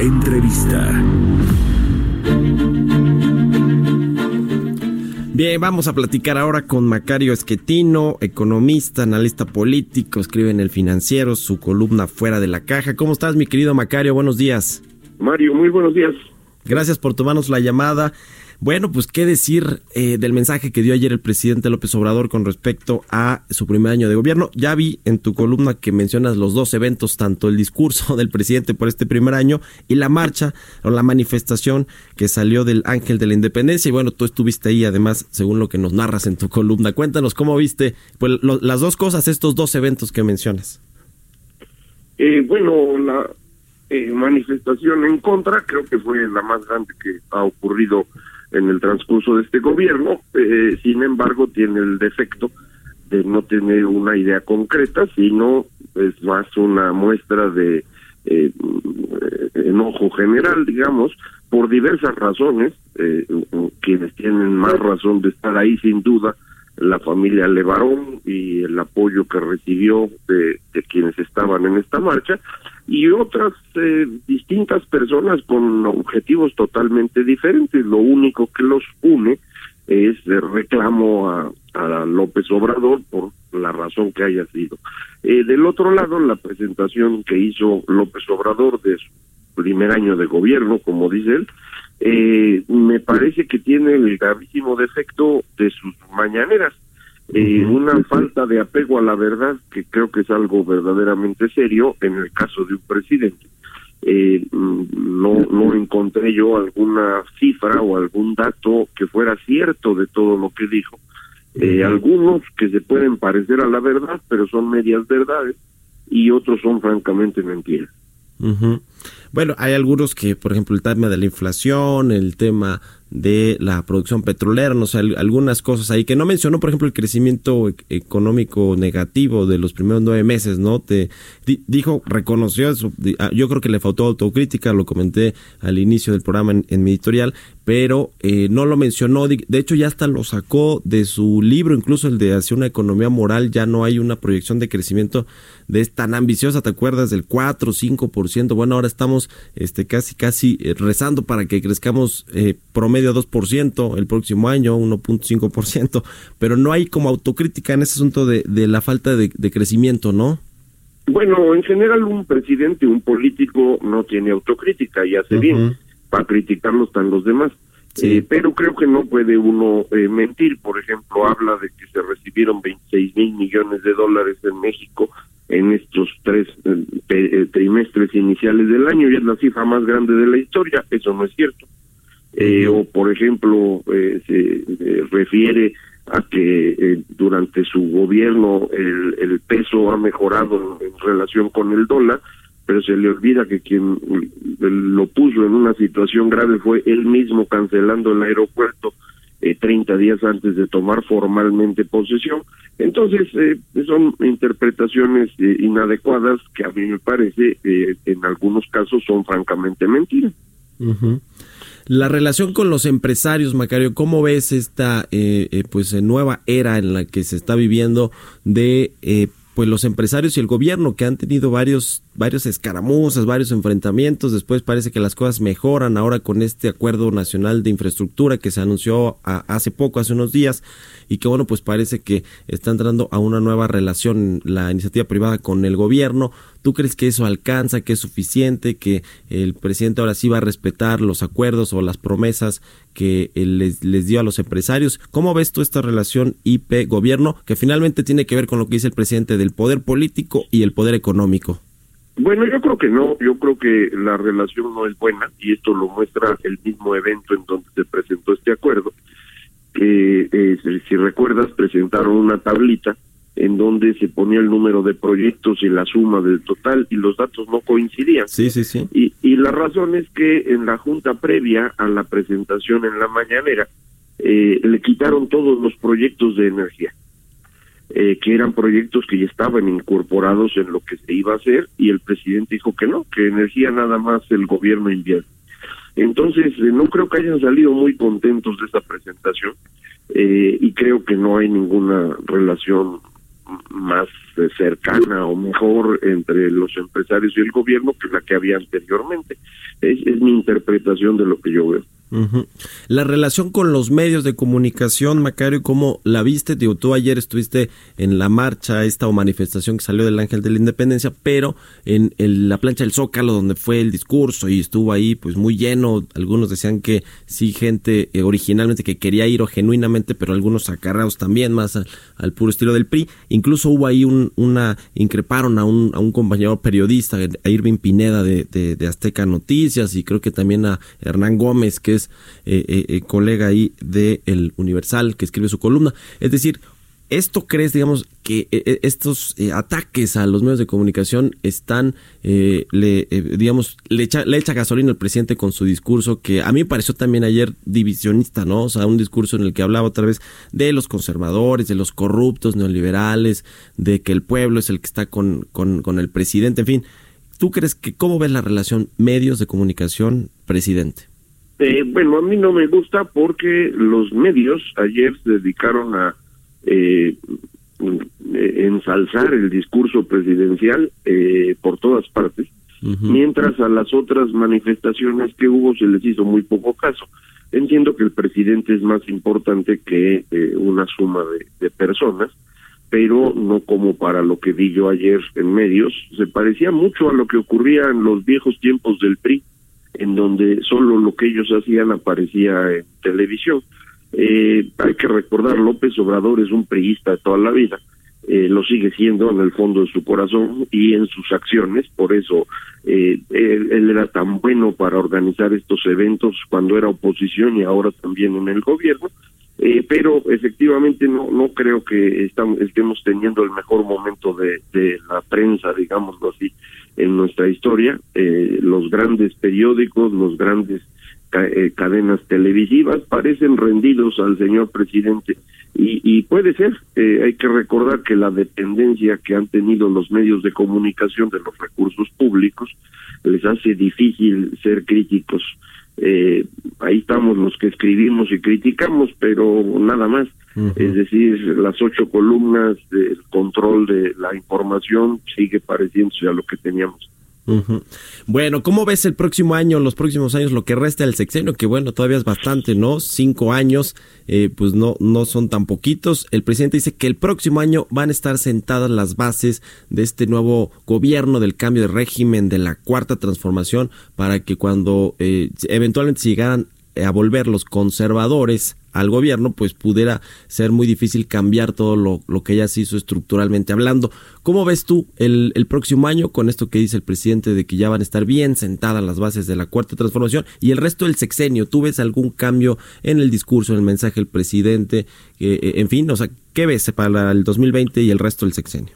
Entrevista. Bien, vamos a platicar ahora con Macario Esquetino, economista, analista político, escribe en El Financiero su columna Fuera de la Caja. ¿Cómo estás, mi querido Macario? Buenos días. Mario, muy buenos días. Gracias por tomarnos la llamada. Bueno, pues qué decir eh, del mensaje que dio ayer el presidente López Obrador con respecto a su primer año de gobierno. Ya vi en tu columna que mencionas los dos eventos, tanto el discurso del presidente por este primer año y la marcha o la manifestación que salió del Ángel de la Independencia. Y bueno, tú estuviste ahí además, según lo que nos narras en tu columna. Cuéntanos cómo viste pues, las dos cosas, estos dos eventos que mencionas. Eh, bueno, la eh, manifestación en contra creo que fue la más grande que ha ocurrido en el transcurso de este gobierno, eh, sin embargo tiene el defecto de no tener una idea concreta, sino es más una muestra de eh, enojo general, digamos, por diversas razones, eh, quienes tienen más razón de estar ahí sin duda, la familia Levarón y el apoyo que recibió de, quienes estaban en esta marcha, y otras eh, distintas personas con objetivos totalmente diferentes. Lo único que los une es el reclamo a, a López Obrador por la razón que haya sido. Eh, del otro lado, la presentación que hizo López Obrador de su primer año de gobierno, como dice él, eh, me parece que tiene el gravísimo defecto de sus mañaneras eh, una falta de apego a la verdad que creo que es algo verdaderamente serio en el caso de un presidente. Eh, mm, no, no encontré yo alguna cifra o algún dato que fuera cierto de todo lo que dijo. Eh, algunos que se pueden parecer a la verdad, pero son medias verdades, y otros son francamente mentiras. Bueno, hay algunos que, por ejemplo, el tema de la inflación, el tema de la producción petrolera, no sé, algunas cosas ahí que no mencionó, por ejemplo, el crecimiento e-, económico negativo de los primeros nueve meses, ¿no? Te dijo, reconoció eso, ah, yo creo que le faltó autocrítica, lo comenté al inicio del programa en, mi editorial, pero eh, no lo mencionó, de hecho ya hasta lo sacó de su libro, incluso el de Hacia una economía moral, ya no hay una proyección de crecimiento de tan ambiciosa, ¿te acuerdas? Del 4, 5%, bueno, ahora estamos este casi, casi eh, rezando para que crezcamos eh, medio 2% el próximo año, 1.5%, pero no hay como autocrítica en ese asunto de, de la falta de, crecimiento, ¿no? Bueno, en general un presidente, un político no tiene autocrítica y hace bien, para criticarlo están los demás. Sí. Eh, pero creo que no puede uno eh, mentir. Por ejemplo, habla de que se recibieron 26 mil millones de dólares en México en estos tres eh, trimestres iniciales del año y es la cifra más grande de la historia. Eso no es cierto eh, o por ejemplo eh, se refiere a que eh, durante su gobierno el, el, peso ha mejorado en relación con el dólar, pero se le olvida que quien lo puso en una situación grave fue él mismo cancelando el aeropuerto eh, 30 días antes de tomar formalmente posesión. Entonces, eh, son interpretaciones eh, inadecuadas que a mí me parece, eh, en algunos casos, son francamente mentiras. La relación con los empresarios, Macario, ¿cómo ves esta eh, eh, pues nueva era en la que se está viviendo de eh, pues los empresarios y el gobierno que han tenido varios varios escaramuzas, varios enfrentamientos, después parece que las cosas mejoran ahora con este acuerdo nacional de infraestructura que se anunció hace poco, hace unos días y que bueno, pues parece que está entrando a una nueva relación la iniciativa privada con el gobierno. ¿Tú crees que eso alcanza, que es suficiente, que el presidente ahora sí va a respetar los acuerdos o las promesas que les, les dio a los empresarios? ¿Cómo ves tú esta relación IP-gobierno que finalmente tiene que ver con lo que dice el presidente del poder político y el poder económico? Bueno, yo creo que no, yo creo que la relación no es buena y esto lo muestra el mismo evento en donde se presentó este acuerdo, que eh, si recuerdas presentaron una tablita en donde se ponía el número de proyectos y la suma del total y los datos no coincidían. Sí, sí, sí. Y, y la razón es que en la junta previa a la presentación en la mañanera eh, le quitaron todos los proyectos de energía, eh, que eran proyectos que ya estaban incorporados en lo que se iba a hacer y el presidente dijo que no, que energía nada más el gobierno invierte. Entonces, eh, no creo que hayan salido muy contentos de esta presentación eh, y creo que no hay ninguna relación más eh, cercana o mejor entre los empresarios y el gobierno que la que había anteriormente. Es, es mi interpretación de lo que yo veo. Ujú. La relación con los medios de comunicación, Macario, ¿cómo la viste? Digo, tú ayer estuviste en la marcha, esta o manifestación que salió del Ángel de la Independencia, pero en, el- la plancha del Zócalo, donde fue el discurso y estuvo ahí pues muy lleno, algunos decían que sí, gente eh, originalmente que quería ir o genuinamente, pero algunos acarreados también más al, al puro estilo del PRI. Incluso hubo ahí un, una, increparon a un, a un compañero periodista, a Irving Pineda de, de Azteca Noticias y creo que también a Hernán Gómez, que es eh, eh, eh, colega ahí de El Universal, que escribe su columna. Es decir, ¿esto crees, digamos, que eh, eh, estos ataques a los medios de comunicación están, eh, le, digamos, le echa, gasolina al presidente con su discurso, que a mí me pareció también ayer divisionista, ¿no? O sea, un discurso en el que hablaba otra vez de los conservadores, de los corruptos neoliberales, de que el pueblo es el que está con, con, con el presidente, en fin. ¿Tú crees que cómo ves la relación medios de comunicación presidente? Eh, bueno, a mí no me gusta porque los medios ayer se dedicaron a eh, ensalzar el discurso presidencial eh, por todas partes, mientras a las otras manifestaciones que hubo se les hizo muy poco caso. Entiendo que el presidente es más importante que eh, una suma de, de personas, pero no como para lo que vi yo ayer en medios. Se parecía mucho a lo que ocurría en los viejos tiempos del PRI, en donde solo lo que ellos hacían aparecía en televisión. Eh, hay que recordar, López Obrador es un priista de toda la vida, eh, lo sigue siendo en el fondo de su corazón y en sus acciones, por eso eh, él, él era tan bueno para organizar estos eventos cuando era oposición y ahora también en el gobierno, eh, pero efectivamente no no creo que estamos, estemos teniendo el mejor momento de, la prensa, digámoslo así, en nuestra historia. Eh, los grandes periódicos, los grandes ca- eh, cadenas televisivas parecen rendidos al señor presidente y, y puede ser, eh, hay que recordar que la dependencia que han tenido los medios de comunicación de los recursos públicos les hace difícil ser críticos. Eh, ahí estamos los que escribimos y criticamos, pero nada más. Es decir, las ocho columnas del control de la información sigue pareciéndose a lo que teníamos. Bueno, ¿cómo ves el próximo año, los próximos años, lo que resta del sexenio? Que bueno, todavía es bastante, ¿no? Cinco años, eh, pues no, no son tan poquitos. El presidente dice que el próximo año van a estar sentadas las bases de este nuevo gobierno, del cambio de régimen, de la cuarta transformación, para que cuando eh, eventualmente llegaran a volver los conservadores al gobierno, pues pudiera ser muy difícil cambiar todo lo, lo que ya se hizo estructuralmente hablando. ¿Cómo ves tú el, el próximo año con esto que dice el presidente de que ya van a estar bien sentadas las bases de la cuarta transformación y el resto del sexenio? ¿Tú ves algún cambio en el discurso, en el mensaje del presidente? Eh, eh, en fin, o sea, ¿qué ves para el 2020 y el resto del sexenio?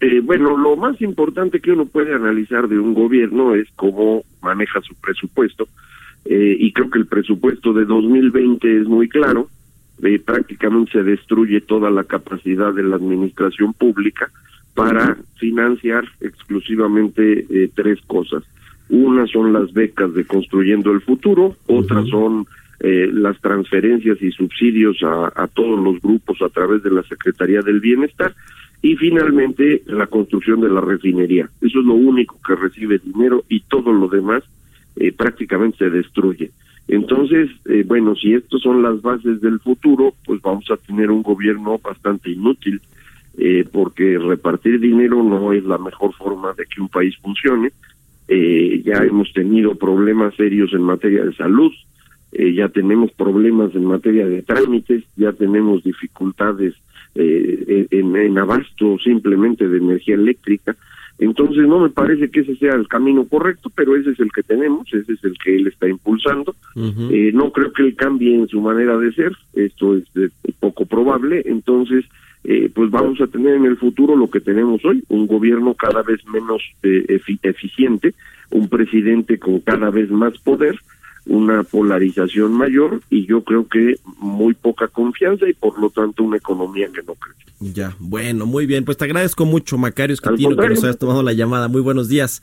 Eh, bueno, lo más importante que uno puede analizar de un gobierno es cómo maneja su presupuesto. Eh, y creo que el presupuesto de 2020 es muy claro. Eh, prácticamente se destruye toda la capacidad de la administración pública para financiar exclusivamente eh, tres cosas. Una son las becas de Construyendo el Futuro, otras son eh, las transferencias y subsidios a, a todos los grupos a través de la Secretaría del Bienestar y finalmente la construcción de la refinería. Eso es lo único que recibe dinero y todo lo demás eh, prácticamente se destruye. Entonces, eh, bueno, si estas son las bases del futuro, pues vamos a tener un gobierno bastante inútil, eh, porque repartir dinero no es la mejor forma de que un país funcione. Eh, ya hemos tenido problemas serios en materia de salud, eh, ya tenemos problemas en materia de trámites, ya tenemos dificultades en, en abasto simplemente de energía eléctrica. Entonces no me parece que ese sea el camino correcto, pero ese es el que tenemos, ese es el que él está impulsando. Eh, no creo que él cambie en su manera de ser, esto es eh, poco probable, entonces eh, pues vamos a tener en el futuro lo que tenemos hoy, un gobierno cada vez menos eh, eficiente, un presidente con cada vez más poder, una polarización mayor y yo creo que muy poca confianza y por lo tanto una economía que no crece. Ya, bueno, muy bien, pues te agradezco mucho Macario Escatino que nos hayas tomado la llamada. Muy buenos días.